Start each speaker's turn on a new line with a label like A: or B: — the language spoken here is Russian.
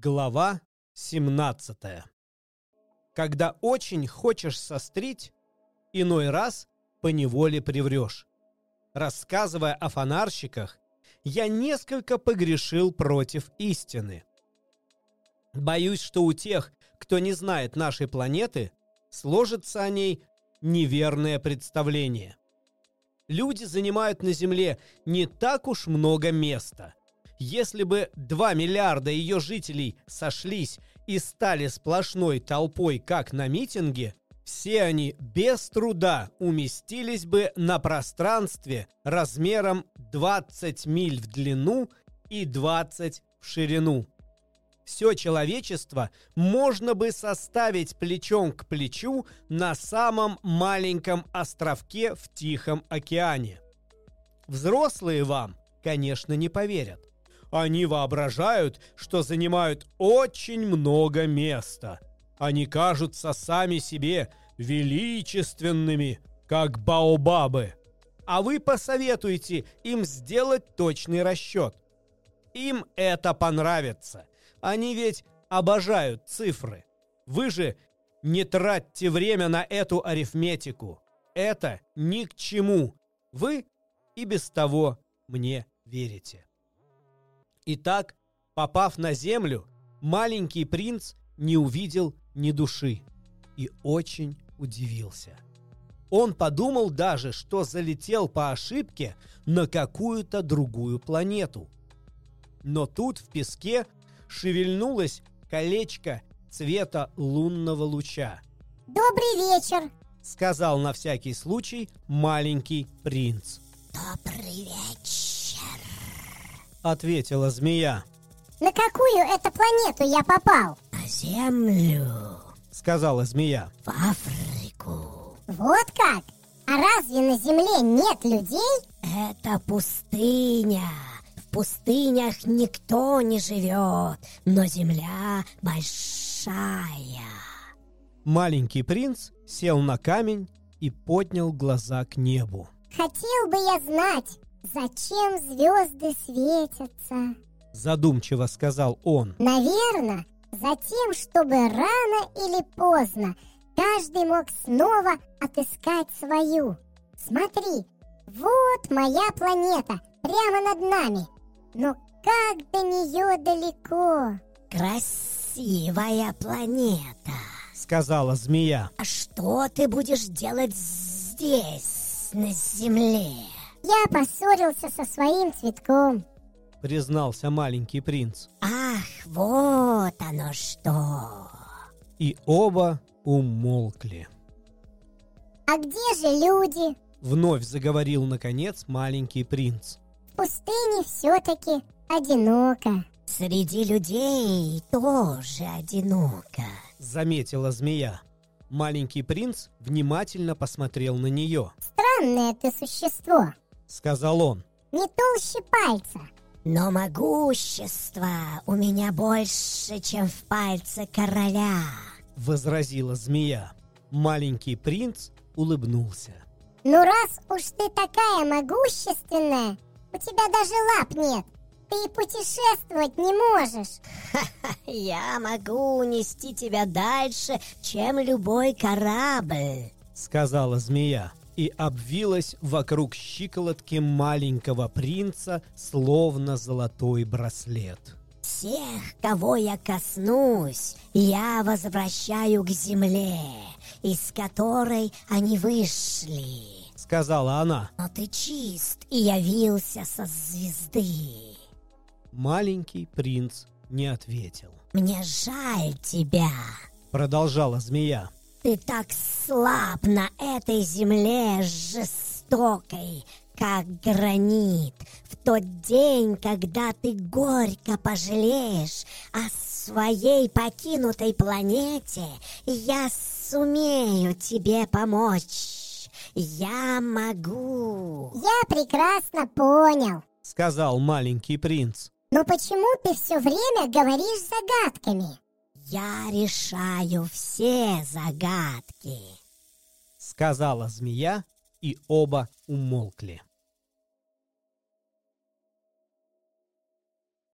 A: Глава 17 Когда очень хочешь сострить, иной раз поневоле приврешь. Рассказывая о фонарщиках, я несколько погрешил против истины. Боюсь, что у тех, кто не знает нашей планеты, сложится о ней неверное представление. Люди занимают на Земле не так уж много места. Если бы 2 миллиарда ее жителей сошлись и стали сплошной толпой, как на митинге, все они без труда уместились бы на пространстве размером 20 миль в длину и 20 в ширину. Все человечество можно бы составить плечом к плечу на самом маленьком островке в Тихом океане. Взрослые вам, конечно, не поверят. Они воображают, что занимают очень много места. Они кажутся сами себе величественными, как баобабы. А вы посоветуете им сделать точный расчет. Им это понравится. Они ведь обожают цифры. Вы же не тратьте время на эту арифметику. Это ни к чему. Вы и без того мне верите. Итак, попав на землю, маленький принц не увидел ни души и очень удивился. Он подумал даже, что залетел по ошибке на какую-то другую планету. Но тут в песке шевельнулось колечко цвета лунного луча.
B: «Добрый вечер!»
A: — сказал на всякий случай маленький принц.
B: «Добрый вечер!»
A: — ответила змея.
B: «На какую это планету я попал?»
C: «На Землю», —
A: сказала змея.
C: «В Африку».
B: «Вот как? А разве на Земле нет людей?»
C: «Это пустыня. В пустынях никто не живет, но Земля большая».
A: Маленький принц сел на камень и поднял глаза к небу.
B: «Хотел бы я знать, Зачем звезды светятся?
A: Задумчиво сказал он.
B: Наверное, затем, чтобы рано или поздно каждый мог снова отыскать свою. Смотри, вот моя планета, прямо над нами. Но как до нее далеко?
C: Красивая планета,
A: сказала змея.
C: А что ты будешь делать здесь, на Земле?
B: Я поссорился со своим цветком.
A: Признался маленький принц.
C: Ах, вот оно что.
A: И оба умолкли.
B: А где же люди?
A: Вновь заговорил, наконец, маленький принц.
B: В пустыне все-таки одиноко.
C: Среди людей тоже одиноко.
A: Заметила змея. Маленький принц внимательно посмотрел на нее.
B: Странное ты существо
A: сказал он.
B: Не толще пальца.
C: Но могущество у меня больше, чем в пальце короля,
A: возразила змея. Маленький принц улыбнулся.
B: Ну раз уж ты такая могущественная, у тебя даже лап нет. Ты и путешествовать не можешь.
C: Я могу унести тебя дальше, чем любой корабль,
A: сказала змея и обвилась вокруг щиколотки маленького принца, словно золотой браслет.
C: «Всех, кого я коснусь, я возвращаю к земле, из которой они вышли», —
A: сказала она.
C: «Но ты чист и явился со звезды».
A: Маленький принц не ответил.
C: «Мне жаль тебя», —
A: продолжала змея.
C: Ты так слаб на этой земле жестокой, как гранит. В тот день, когда ты горько пожалеешь о своей покинутой планете, я сумею тебе помочь. Я могу.
B: Я прекрасно понял,
A: сказал маленький принц.
B: Но почему ты все время говоришь загадками?
C: «Я решаю все загадки», —
A: сказала змея, и оба умолкли.